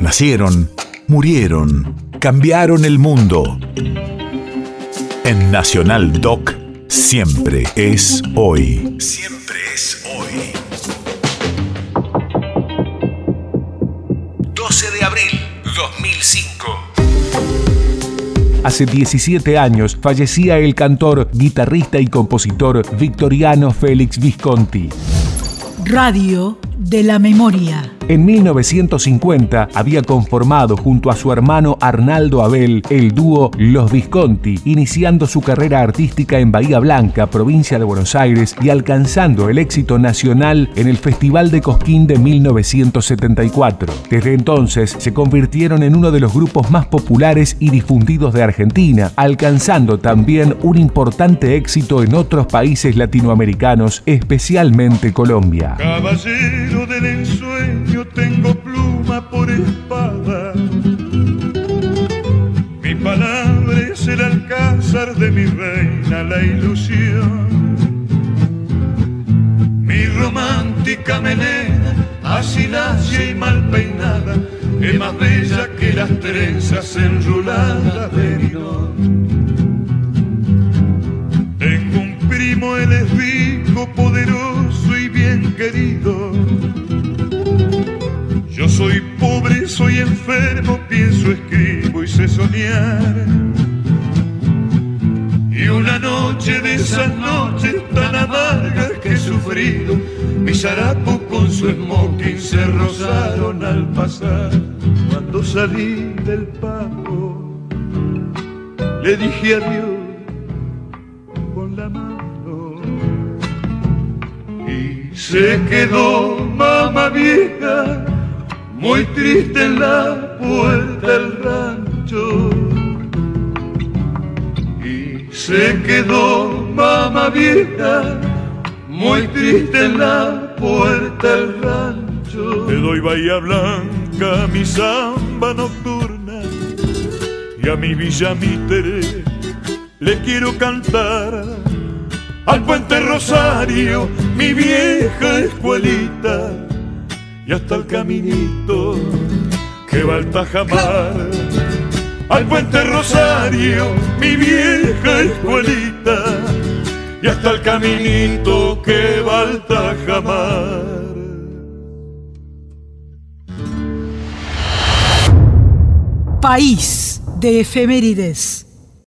Nacieron, murieron, cambiaron el mundo. En Nacional Doc, siempre es hoy. Siempre es hoy. 12 de abril 2005. Hace 17 años fallecía el cantor, guitarrista y compositor Victoriano Félix Visconti. Radio de la memoria. En 1950 había conformado junto a su hermano Arnaldo Abel el dúo Los Visconti, iniciando su carrera artística en Bahía Blanca, provincia de Buenos Aires, y alcanzando el éxito nacional en el Festival de Cosquín de 1974. Desde entonces se convirtieron en uno de los grupos más populares y difundidos de Argentina, alcanzando también un importante éxito en otros países latinoamericanos, especialmente Colombia. Caballero del ensueño por espada. Mi palabra es el alcázar de mi reina, la ilusión. Mi romántica melena, así y mal peinada, es más bella que las trenzas enruladas de. Tengo soy enfermo, pienso, escribo y sé soñar. Y una noche de esas noches tan amargas que he sufrido, mis harapos con su smoking se rozaron al pasar. Cuando salí del pago, le dije adiós con la mano. Y se quedó mamá vieja, muy triste en la puerta del rancho. Y se quedó mamá vieja, muy triste en la puerta del rancho. Te doy Bahía Blanca, mi samba nocturna, y a mi Villa Mitre le quiero cantar. Al puente Rosario, mi vieja escuelita, y hasta el caminito que va al Tajamar. Al puente Rosario, mi vieja escuelita, y hasta el caminito que va al Tajamar. País de efemérides.